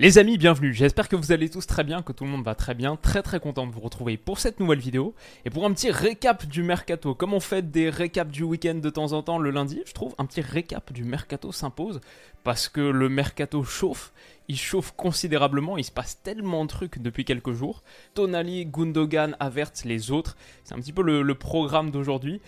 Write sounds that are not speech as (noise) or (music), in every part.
Les amis, bienvenue. J'espère que vous allez tous très bien, que tout le monde va très bien. Très très content de vous retrouver pour cette nouvelle vidéo et pour un petit récap du mercato. Comme on fait des récaps du week-end de temps en temps le lundi, je trouve un petit récap du mercato s'impose parce que le mercato chauffe. Il chauffe considérablement, il se passe tellement de trucs depuis quelques jours. Tonali, Gundogan, Havertz, les autres. C'est un petit peu le programme d'aujourd'hui.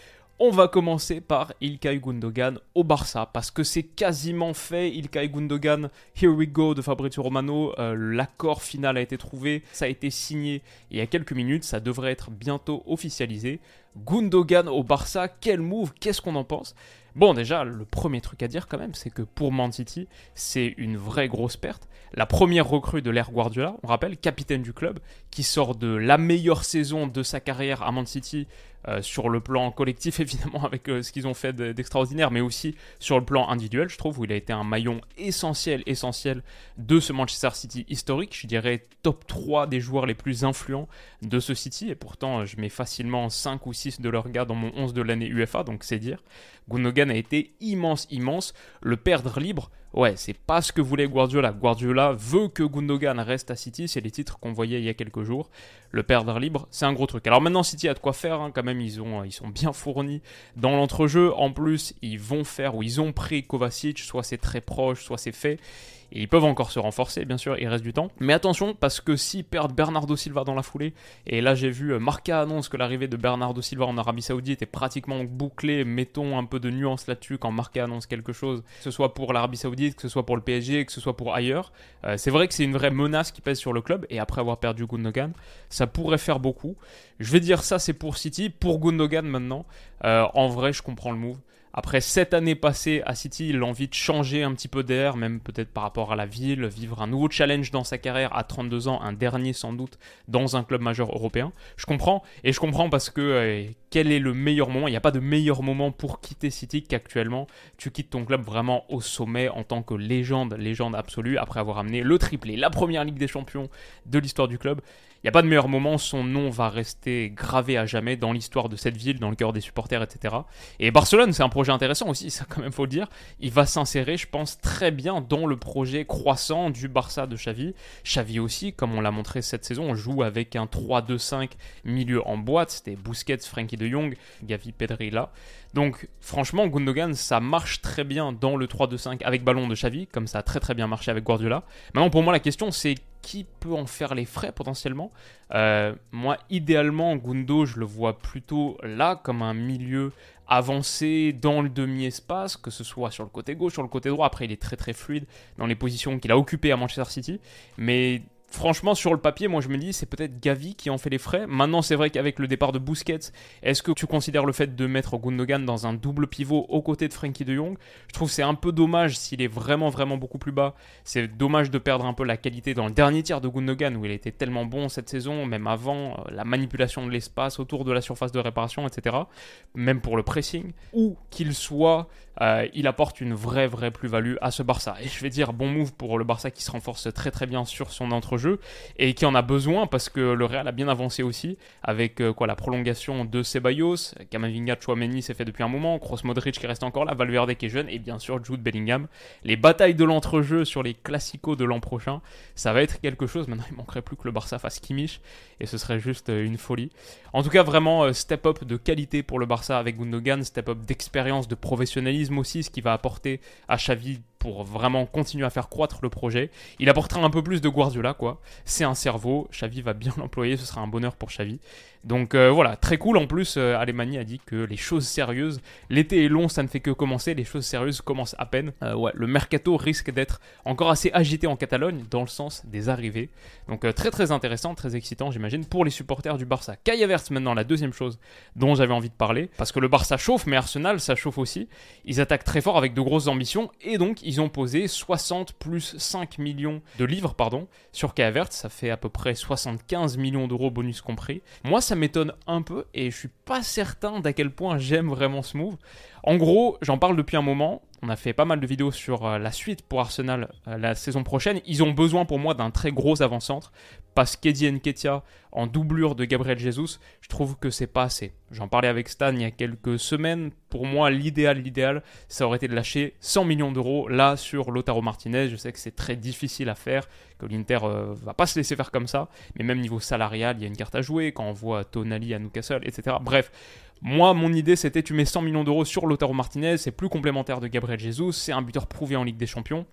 On va commencer par Ilkay Gundogan au Barça parce que c'est quasiment fait. Ilkay Gundogan, Here We Go de Fabrizio Romano. euh, L'accord final a été trouvé, ça a été signé il y a quelques minutes. Ça devrait être bientôt officialisé. Gundogan au Barça, quel move Qu'est-ce qu'on en pense? Bon, déjà, le premier truc à dire quand même, c'est que pour Man City, c'est une vraie grosse perte. La première recrue de l'ère Guardiola, on rappelle, capitaine du club, qui sort de la meilleure saison de sa carrière à Man City, euh, sur le plan collectif (laughs) évidemment avec euh, ce qu'ils ont fait de- d'extraordinaire, mais aussi sur le plan individuel, je trouve, où il a été un maillon essentiel, essentiel de ce Manchester City historique. Je dirais top 3 des joueurs les plus influents de ce City, et pourtant je mets facilement 5 ou 6 de leurs gars dans mon 11 de l'année UFA, donc c'est dire. Gundogan a été immense, immense. Le perdre libre, ouais, c'est pas ce que voulait Guardiola. Guardiola veut que Gundogan reste à City, c'est les titres qu'on voyait il y a quelques Le perdre libre, c'est un gros truc. Alors maintenant, City a de quoi faire, hein, quand même, ils, ont, ils sont bien fournis dans l'entrejeu. En plus, ils vont faire, ou ils ont pris Kovacic, soit c'est très proche, soit c'est fait. Ils peuvent encore se renforcer, bien sûr, il reste du temps. Mais attention, parce que s'ils perdent Bernardo Silva dans la foulée, et là j'ai vu euh, Marca annonce que l'arrivée de Bernardo Silva en Arabie Saoudite est pratiquement bouclée, mettons un peu de nuance là-dessus quand Marca annonce quelque chose, que ce soit pour l'Arabie Saoudite, que ce soit pour le PSG, que ce soit pour ailleurs. Euh, c'est vrai que c'est une vraie menace qui pèse sur le club, et après avoir perdu Gundogan, ça pourrait faire beaucoup. Je vais dire ça, c'est pour City. Pour Gundogan maintenant, euh, en vrai, je comprends le move. Après sept années passées à City, il a envie de changer un petit peu d'air, même peut-être par rapport à la ville, vivre un nouveau challenge dans sa carrière à 32 ans, un dernier sans doute dans un club majeur européen. Je comprends, et je comprends parce que euh, quel est le meilleur moment? Il n'y a pas de meilleur moment pour quitter City qu'actuellement tu quittes ton club vraiment au sommet en tant que légende, légende absolue, après avoir amené le triplé, la première Ligue des Champions de l'histoire du club. Il n'y a pas de meilleur moment, son nom va rester gravé à jamais dans l'histoire de cette ville, dans le cœur des supporters, etc. Et Barcelone, c'est un intéressant aussi, ça quand même faut le dire. Il va s'insérer, je pense, très bien dans le projet croissant du Barça de Xavi. Xavi aussi, comme on l'a montré cette saison, on joue avec un 3-2-5 milieu en boîte. C'était Busquets, Frankie de Jong, Gavi, Pedri là. Donc franchement, Gundogan, ça marche très bien dans le 3-2-5 avec ballon de Xavi, comme ça a très très bien marché avec Guardiola. Maintenant, pour moi, la question, c'est qui peut en faire les frais potentiellement? Euh, Moi, idéalement, Gundo, je le vois plutôt là comme un milieu avancé dans le demi-espace, que ce soit sur le côté gauche, sur le côté droit. Après, il est très très fluide dans les positions qu'il a occupées à Manchester City. Mais franchement, sur le papier, moi je me dis, c'est peut-être Gavi qui en fait les frais. Maintenant, c'est vrai qu'avec le départ de Busquets, est-ce que tu considères le fait de mettre Gundogan dans un double pivot aux côtés de Frankie de Jong? Je trouve c'est un peu dommage s'il est vraiment, vraiment beaucoup plus bas. C'est dommage de perdre un peu la qualité dans le dernier tiers de Gundogan où il était tellement bon cette saison, même avant, euh, la manipulation de l'espace autour de la surface de réparation, etc. Même pour le pressing. Ou qu'il soit, euh, il apporte une vraie, vraie plus-value à ce Barça. Et je vais dire, bon move pour le Barça qui se renforce très, très bien sur son entrejeu et qui en a besoin parce que le Real a bien avancé aussi avec euh, quoi la prolongation de Ceballos, Camavinga, Chouameni c'est fait depuis un moment, Kroos Modric qui reste encore là, Valverde qui est jeune et bien sûr Jude Bellingham. Les batailles de l'entrejeu sur les classicos de l'an prochain, ça va être quelque chose. Maintenant, il manquerait plus que le Barça fasse Kimmich et ce serait juste euh, une folie. En tout cas, vraiment euh, step up de qualité pour le Barça avec Gundogan, step up d'expérience, de professionnalisme aussi, ce qui va apporter à Xavi pour vraiment continuer à faire croître le projet. Il apportera un peu plus de Guardiola, quoi. C'est un cerveau, Xavi va bien (laughs) l'employer, ce sera un bonheur pour Xavi. Donc euh, voilà, très cool. En plus, euh, Alemani a dit que les choses sérieuses, l'été est long, ça ne fait que commencer, les choses sérieuses commencent à peine. Euh, ouais, le mercato risque d'être encore assez agité en Catalogne dans le sens des arrivées. Donc euh, très très intéressant, très excitant, j'imagine, pour les supporters du Barça. Kai Havertz maintenant, la deuxième chose dont j'avais envie de parler, parce que le Barça chauffe, mais Arsenal, ça chauffe aussi. Ils attaquent très fort avec de grosses ambitions, et donc ils ont posé 60 plus 5 millions de livres pardon, sur Kai ça fait à peu près 75 millions d'euros bonus compris. Moi, ça m'étonne un peu et je suis pas certain d'à quel point j'aime vraiment ce move. En gros, j'en parle depuis un moment. On a fait pas mal de vidéos sur euh, la suite pour Arsenal euh, la saison prochaine. Ils ont besoin pour moi d'un très gros avant-centre parce qu'Eddie Nketiah en doublure de Gabriel Jesus, je trouve que c'est pas assez. J'en parlais avec Stan il y a quelques semaines. Pour moi, l'idéal, l'idéal, ça aurait été de lâcher 100 millions d'euros là sur Lotaro Martinez. Je sais que c'est très difficile à faire, que l'Inter euh, va pas se laisser faire comme ça. Mais même niveau salarial, il y a une carte à jouer quand on voit Tonali à Newcastle, etc. Bref, moi, mon idée, c'était tu mets 100 millions d'euros sur Lotaro Martinez, c'est plus complémentaire de Gabriel Jesus, c'est un buteur prouvé en Ligue des Champions.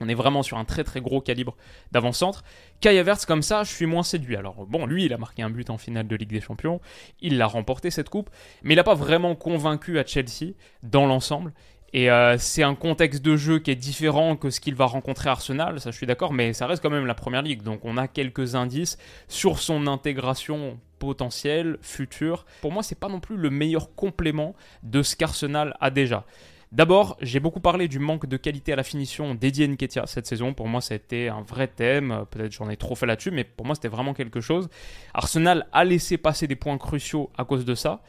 On est vraiment sur un très très gros calibre d'avant-centre. Kai Havertz, comme ça, je suis moins séduit. Alors bon, lui, il a marqué un but en finale de Ligue des Champions, il l'a remporté cette coupe, mais il n'a pas vraiment convaincu à Chelsea dans l'ensemble. Et euh, c'est un contexte de jeu qui est différent que ce qu'il va rencontrer à Arsenal, ça je suis d'accord, mais ça reste quand même la première ligue. Donc on a quelques indices sur son intégration potentielle, future. Pour moi, c'est pas non plus le meilleur complément de ce qu'Arsenal a déjà. D'abord, j'ai beaucoup parlé du manque de qualité à la finition d'Eddie Nketiah cette saison. Pour moi, c'était un vrai thème. Peut-être j'en ai trop fait là-dessus, mais pour moi, c'était vraiment quelque chose. Arsenal a laissé passer des points cruciaux à cause de ça.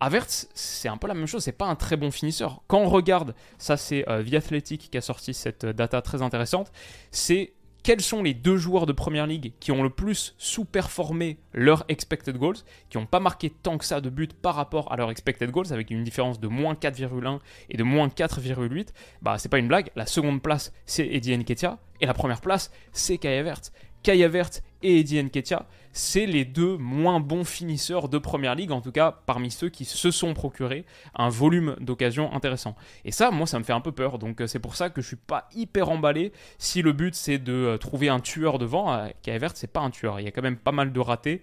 Avertz, c'est un peu la même chose, c'est pas un très bon finisseur. Quand on regarde, ça c'est euh, The Athletic qui a sorti cette euh, data très intéressante, c'est quels sont les deux joueurs de Première Ligue qui ont le plus sous-performé leur expected goals, qui n'ont pas marqué tant que ça de buts par rapport à leur expected goals, avec une différence de moins 4,1 et de moins 4,8, bah c'est pas une blague, la seconde place c'est Eddie Nketiah, et la première place c'est Kai Havertz. Kai Havertz et Eddie Nketiah, c'est les deux moins bons finisseurs de Première Ligue, en tout cas parmi ceux qui se sont procurés un volume d'occasions intéressant. Et ça, moi, ça me fait un peu peur, donc euh, c'est pour ça que je suis pas hyper emballé si le but c'est de euh, trouver un tueur devant. Euh, Vert, c'est pas un tueur, il y a quand même pas mal de ratés.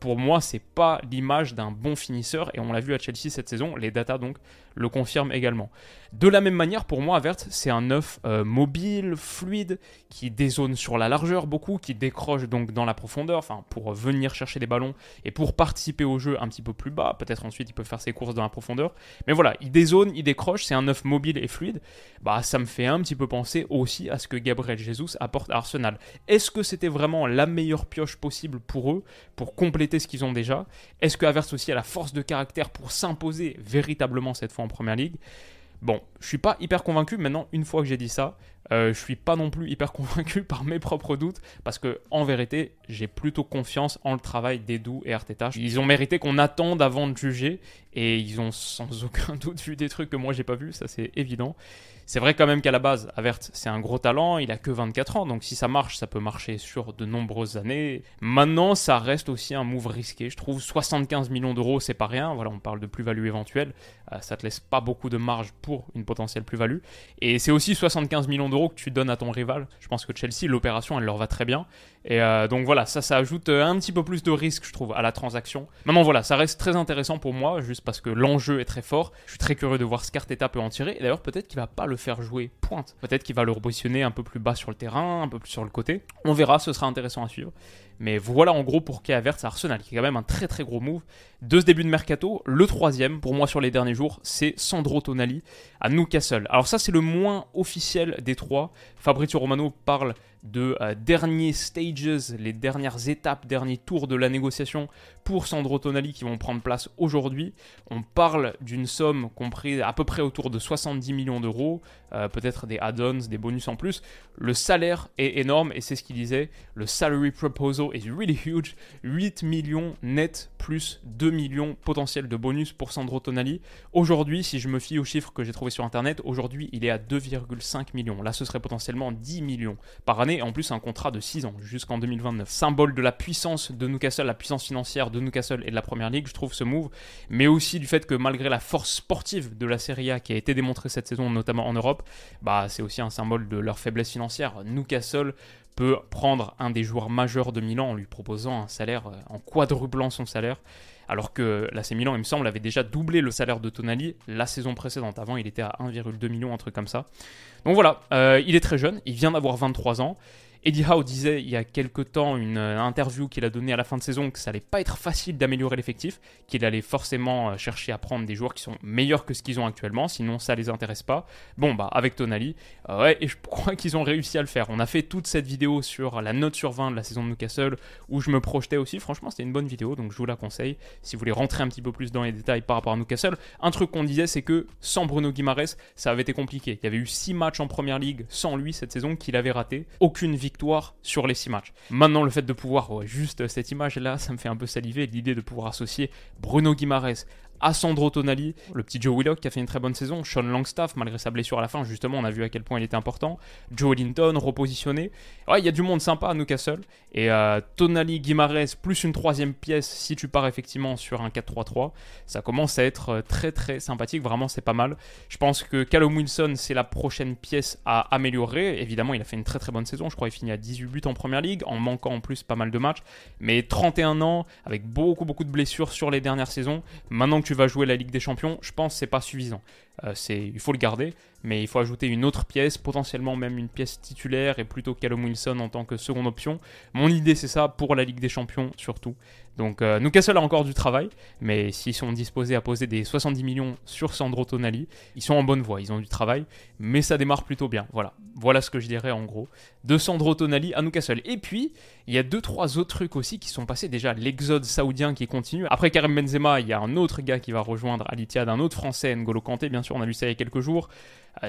pour moi, c'est pas l'image d'un bon finisseur, et on l'a vu à Chelsea cette saison, les datas donc le confirment également. De la même manière, pour moi, Vert, c'est un neuf mobile, fluide, qui dézone sur la largeur beaucoup, qui décroche donc dans la profondeur, enfin pour venir chercher des ballons et pour participer au jeu un petit peu plus bas. Peut-être ensuite il peut faire ses courses dans la profondeur. Mais voilà, il dézone, il décroche, c'est un neuf mobile et fluide. Bah ça me fait un petit peu penser aussi à ce que Gabriel Jesus apporte à Arsenal. Est-ce que c'était vraiment la meilleure pioche possible pour eux, pour compléter ce qu'ils ont déjà? Est-ce que Havertz aussi a la force de caractère pour s'imposer véritablement cette fois en Première Ligue? Bon, je suis pas hyper convaincu. Maintenant, une fois que j'ai dit ça, euh, je suis pas non plus hyper (laughs) convaincu par mes propres doutes parce que en vérité, j'ai plutôt confiance en le travail d'Edu et Arteta. Ils ont mérité qu'on attende avant de juger et ils ont sans aucun (laughs) doute vu des trucs que moi j'ai pas vu, ça c'est évident. C'est vrai quand même qu'à la base, Avert, c'est un gros talent, il a que 24 ans, donc si ça marche, ça peut marcher sur de nombreuses années. Maintenant, ça reste aussi un move risqué, je trouve. 75 millions d'euros, c'est pas rien, voilà, on parle de plus-value éventuelle, euh, ça te laisse pas beaucoup de marge pour une potentielle plus-value. Et c'est aussi 75 millions d'euros que tu donnes à ton rival. Je pense que Chelsea, l'opération, elle leur va très bien. Et euh, donc voilà, ça, ça ajoute euh, un petit peu plus de risque, je trouve, à la transaction. Maintenant, voilà, ça reste très intéressant pour moi, juste parce que l'enjeu est très fort. Je suis très curieux de voir ce qu'Arteta peut en tirer. Et d'ailleurs, peut-être qu'il va pas le faire jouer pointe. Peut-être qu'il va le repositionner un peu plus bas sur le terrain, un peu plus sur le côté. On verra, ce sera intéressant à suivre. Mais voilà en gros pour Kea à Arsenal, qui est quand même un très très gros move. De ce début de mercato, le troisième pour moi sur les derniers jours, c'est Sandro Tonali à Newcastle. Alors ça c'est le moins officiel des trois. Fabrizio Romano parle de euh, derniers stages, les dernières étapes, derniers tours de la négociation pour Sandro Tonali qui vont prendre place aujourd'hui. On parle d'une somme comprise à peu près autour de 70 millions d'euros, euh, peut-être des add-ons, des bonus en plus. Le salaire est énorme et c'est ce qu'il disait. Le salary proposal is really huge. 8 millions net plus 2 millions potentiels de bonus pour Sandro Tonali. Aujourd'hui, si je me fie aux chiffres que j'ai trouvés sur internet, aujourd'hui il est à 2,5 millions. Là, ce serait potentiellement 10 millions par année et en plus un contrat de 6 ans jusqu'en 2029. Symbole de la puissance de Newcastle, la puissance financière de Newcastle et de la Première Ligue, je trouve ce move, mais aussi du fait que malgré la force sportive de la Serie A qui a été démontrée cette saison, notamment en Europe, bah c'est aussi un symbole de leur faiblesse financière. Newcastle peut prendre un des joueurs majeurs de Milan en lui proposant un salaire, euh, en quadruplant son salaire, alors que l'AC Milan, il me semble, avait déjà doublé le salaire de Tonali la saison précédente. Avant, il était à 1,2 million, un truc comme ça. Donc voilà, euh, il est très jeune, il vient d'avoir 23 ans. Eddie Howe disait il y a quelque temps une euh, interview qu'il a donnée à la fin de saison que ça allait pas être facile d'améliorer l'effectif, qu'il allait forcément euh, chercher à prendre des joueurs qui sont meilleurs que ce qu'ils ont actuellement, sinon ça les intéresse pas. Bon bah avec Tonali, euh, ouais et je (laughs) crois qu'ils ont réussi à le faire. On a fait toute cette vidéo sur la note sur 20 de la saison de Newcastle où je me projetais aussi. Franchement c'était une bonne vidéo donc je vous la conseille si vous voulez rentrer un petit peu plus dans les détails par rapport à Newcastle. Un truc qu'on disait c'est que sans Bruno Guimaraes ça avait été compliqué. Il y avait eu 6 matchs en première ligue sans lui cette saison qu'il avait raté. Aucune victoire sur les 6 matchs. Maintenant le fait de pouvoir, juste cette image là, ça me fait un peu saliver l'idée de pouvoir associer Bruno Guimaraes à Sandro Tonali, le petit Joe Willock qui a fait une très bonne saison, Sean Longstaff malgré sa blessure à la fin, justement on a vu à quel point il était important, Joe Linton repositionné. Ouais, il y a du monde sympa à Newcastle et euh, Tonali Guimarães plus une troisième pièce si tu pars effectivement sur un 4-3-3, ça commence à être euh, très très sympathique, vraiment c'est pas mal. Je pense que Callum Wilson c'est la prochaine pièce à améliorer. Évidemment, il a fait une très très bonne saison, je crois qu'il finit à 18 buts en première ligue en manquant en plus pas mal de matchs, mais 31 ans avec beaucoup beaucoup de blessures sur les dernières saisons. Maintenant tu vas jouer la Ligue des Champions, je pense que c'est pas suffisant. Euh, il faut le garder, mais il faut ajouter une autre pièce, potentiellement même une pièce titulaire et plutôt Callum Wilson en tant que seconde option. Mon idée c'est ça pour la Ligue des Champions surtout. Donc euh, Newcastle a encore du travail, mais s'ils sont disposés à poser des 70 millions sur Sandro Tonali, ils sont en bonne voie, ils ont du travail, mais ça démarre plutôt bien. Voilà, voilà ce que je dirais en gros de Sandro Tonali à Newcastle. Et puis il y a deux trois autres trucs aussi qui sont passés déjà l'exode saoudien qui continue. Après Karim Benzema, il y a un autre gars qui va rejoindre Alitia d'un autre Français, N'Golo Kanté bien on a vu ça il y a quelques jours.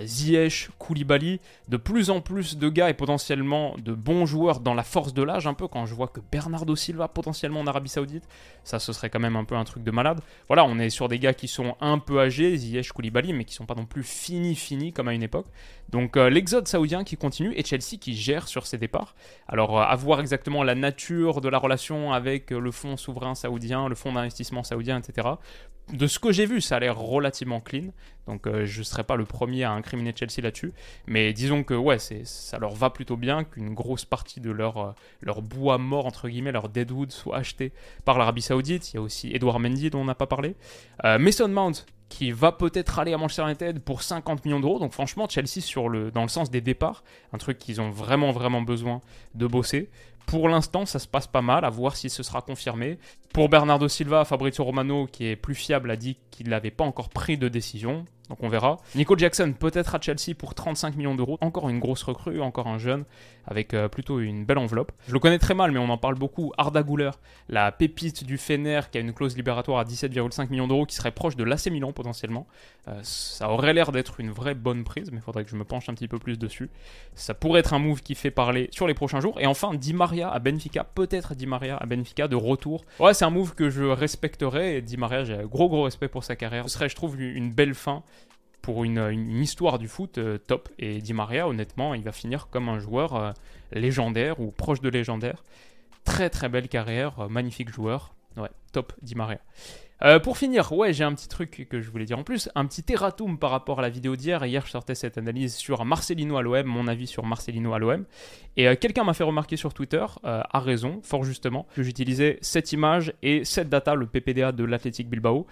Ziyech, Koulibaly, de plus en plus de gars et potentiellement de bons joueurs dans la force de l'âge, un peu quand je vois que Bernardo Silva potentiellement en Arabie Saoudite, ça ce serait quand même un peu un truc de malade. Voilà, on est sur des gars qui sont un peu âgés, Ziyech, Koulibaly, mais qui sont pas non plus finis, finis comme à une époque. Donc euh, l'exode saoudien qui continue et Chelsea qui gère sur ses départs. Alors euh, à voir exactement la nature de la relation avec euh, le fonds souverain saoudien, le fonds d'investissement saoudien, etc. De ce que j'ai vu, ça a l'air relativement clean. Donc je ne serai pas le premier à incriminer Chelsea là-dessus. Mais disons que ouais, ça leur va plutôt bien qu'une grosse partie de leur, leur bois mort, entre guillemets, leur deadwood soit acheté par l'Arabie Saoudite. Il y a aussi Edouard Mendy dont on n'a pas parlé. Mason Mount qui va peut-être aller à Manchester United pour 50 millions d'euros. Donc franchement, Chelsea sur le, dans le sens des départs, un truc qu'ils ont vraiment vraiment besoin de bosser. Pour l'instant, ça se passe pas mal, à voir si ce sera confirmé. Pour Bernardo Silva, Fabrizio Romano, qui est plus fiable, a dit qu'il n'avait pas encore pris de décision. Donc on verra. Nico Jackson peut-être à Chelsea pour 35 millions d'euros. Encore une grosse recrue, encore un jeune, avec euh, plutôt une belle enveloppe. Je le connais très mal, mais on en parle beaucoup. Arda Güler, la pépite du Fener, qui a une clause libératoire à 17,5 millions d'euros, qui serait proche de l'AC Milan potentiellement. Euh, ça aurait l'air d'être une vraie bonne prise, mais il faudrait que je me penche un petit peu plus dessus. Ça pourrait être un move qui fait parler sur les prochains jours. Et enfin, Di Maria à Benfica, peut-être Di Maria à Benfica de retour. Ouais, c'est un move que je respecterais. Di Maria, j'ai gros gros respect pour sa carrière. Ce serait, je trouve, une belle fin pour une, histoire du foot euh, top. Et Di Maria, honnêtement, il va finir comme un joueur euh, légendaire ou proche de légendaire. Très très belle carrière, euh, magnifique joueur. Ouais, top Di Maria. pour finir, ouais, j'ai un petit truc que je voulais dire en plus, un petit erratum par rapport à la vidéo d'hier. Hier, je sortais cette analyse sur Marcelino à l'OM, mon avis sur Marcelino à l'OM. Et quelqu'un m'a fait remarquer sur Twitter, à raison, fort justement, que j'utilisais cette image et cette data, le PPDA de l'Athletic Bilbao,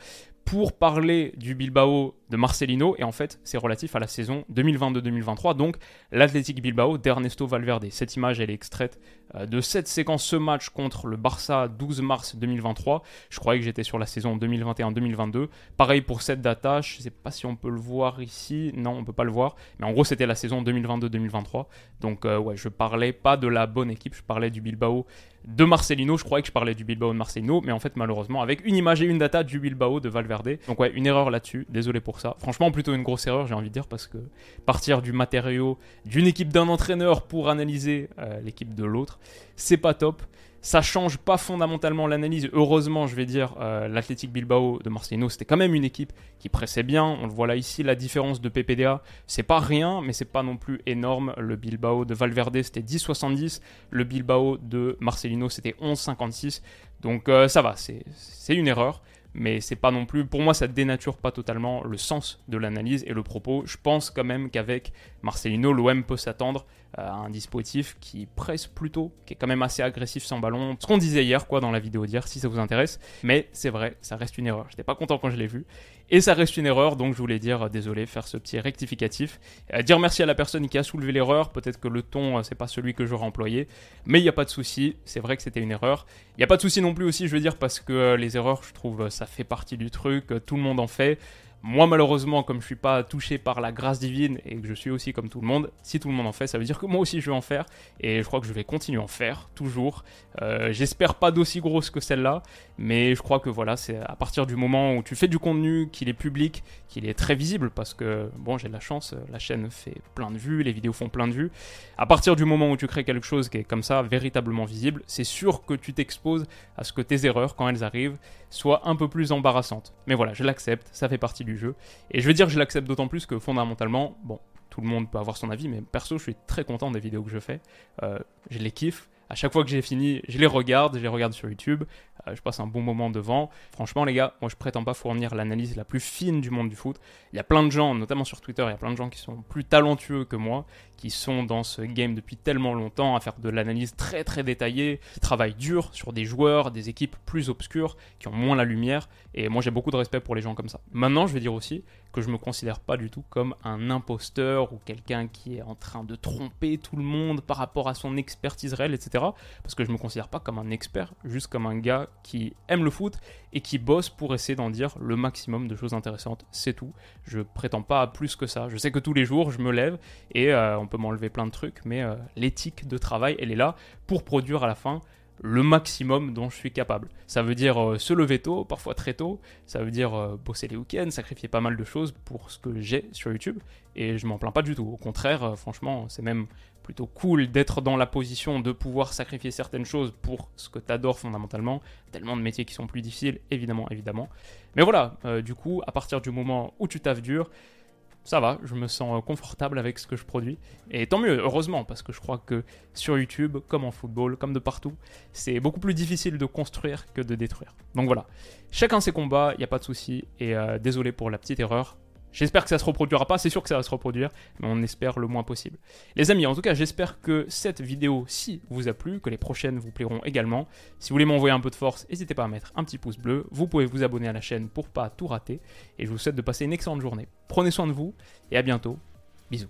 pour parler du Bilbao de Marcelino, et en fait, c'est relatif à la saison 2022-2023, donc l'Athletic Bilbao d'Ernesto Valverde. Cette image, elle est extraite euh, de cette séquence, ce match contre le Barça 12 mars 2023. Je croyais que j'étais sur la saison 2021-2022. Pareil pour cette data, je ne sais pas si on peut le voir ici, non, on peut pas le voir, mais en gros, c'était la saison 2022-2023. Donc, euh, ouais, je parlais pas de la bonne équipe, je parlais du Bilbao de Marcelino. Je croyais que je parlais du Bilbao de Marcelino, mais en fait, malheureusement, avec une image et une data du Bilbao de Valverde. Donc, ouais, une erreur là-dessus. Désolé pour ça. Franchement, plutôt une grosse erreur, j'ai envie de dire, parce que partir du matériau d'une équipe d'un entraîneur pour analyser euh, l'équipe de l'autre, c'est pas top. Ça change pas fondamentalement l'analyse. Heureusement, je vais dire, euh, l'Athletic Bilbao de Marcelino, c'était quand même une équipe qui pressait bien. On le voit là ici, la différence de PPDA, c'est pas rien, mais c'est pas non plus énorme. Le Bilbao de Valverde, c'était 10,70. Le Bilbao de Marcelino, c'était 11,56. Donc euh, ça va, c'est une erreur mais c'est pas non plus, pour moi, ça dénature pas totalement le sens de l'analyse et le propos. Je pense quand même qu'avec Marcelino, l'OM peut s'attendre à un dispositif qui presse plutôt, qui est quand même assez agressif sans ballon. Ce qu'on disait hier, quoi, dans la vidéo d'hier, si ça vous intéresse. Mais c'est vrai, ça reste une erreur. J'étais pas content quand je l'ai vu. Et ça reste une erreur, donc je voulais dire désolé, faire ce petit rectificatif. dire merci à la personne qui a soulevé l'erreur, peut-être que le ton, c'est pas celui que j'aurais employé, mais il n'y a pas de souci, c'est vrai que c'était une erreur. Il n'y a pas de souci non plus aussi, je veux dire, parce que les erreurs, je trouve, ça fait partie du truc, tout le monde en fait. Moi, malheureusement, comme je suis pas touché par la grâce divine et que je suis aussi comme tout le monde, si tout le monde en fait, ça veut dire que moi aussi je vais en faire. Et je crois que je vais continuer à en faire, toujours. Euh, j'espère pas d'aussi grosse que celle-là, mais je crois que voilà, c'est à partir du moment où tu fais du contenu, qu'il est public, qu'il est très visible, parce que bon, j'ai de la chance, la chaîne fait plein de vues, les vidéos font plein de vues. À partir du moment où tu crées quelque chose qui est comme ça, véritablement visible, c'est sûr que tu t'exposes à ce que tes erreurs, quand elles arrivent, soient un peu plus embarrassantes. Mais voilà, je l'accepte, ça fait partie du jeu. Et je veux dire, je l'accepte d'autant plus que fondamentalement, bon, tout le monde peut avoir son avis, mais perso, je suis très content des vidéos que je fais. Euh, je les kiffe. À chaque fois que j'ai fini, je les regarde, je les regarde sur YouTube. Euh, je passe un bon moment devant. Franchement, les gars, moi je prétends pas fournir l'analyse la plus fine du monde du foot. Il y a plein de gens, notamment sur Twitter, il y a plein de gens qui sont plus talentueux que moi, qui sont dans ce game depuis tellement longtemps à faire de l'analyse très très détaillée, qui travaillent dur sur des joueurs, des équipes plus obscures, qui ont moins la lumière. Et moi j'ai beaucoup de respect pour les gens comme ça. Maintenant, je vais dire aussi que je me considère pas du tout comme un imposteur ou quelqu'un qui est en train de tromper tout le monde par rapport à son expertise réelle, etc. Parce que je me considère pas comme un expert, juste comme un gars qui aime le foot et qui bosse pour essayer d'en dire le maximum de choses intéressantes. C'est tout. Je prétends pas à plus que ça. Je sais que tous les jours, je me lève et euh, on peut m'enlever plein de trucs, mais euh, l'éthique de travail, elle est là pour produire à la fin le maximum dont je suis capable. Ça veut dire euh, se lever tôt, parfois très tôt, ça veut dire bosser les week-ends, sacrifier pas mal de choses pour ce que j'ai sur YouTube, et je m'en plains pas du tout. Au contraire, franchement, c'est même plutôt cool d'être dans la position de pouvoir sacrifier certaines choses pour ce que tu adores fondamentalement. Tellement de métiers qui sont plus difficiles, évidemment, évidemment. Mais voilà, euh, du coup, à partir du moment où tu taffes dur, ça va, je me sens confortable avec ce que je produis. Et tant mieux, heureusement, parce que je crois que sur YouTube, comme en football, comme de partout, c'est beaucoup plus difficile de construire que de détruire. Donc voilà, chacun ses combats, il n'y a pas de souci. Et euh, désolé pour la petite erreur, J'espère que ça se reproduira pas, c'est sûr que ça va se reproduire, mais on espère le moins possible. Les amis, en tout cas, j'espère que cette vidéo, si vous a plu, que les prochaines vous plairont également. Si vous voulez m'envoyer un peu de force, n'hésitez pas à mettre un petit pouce bleu. Vous pouvez vous abonner à la chaîne pour pas tout rater. Et je vous souhaite de passer une excellente journée. Prenez soin de vous et à bientôt. Bisous.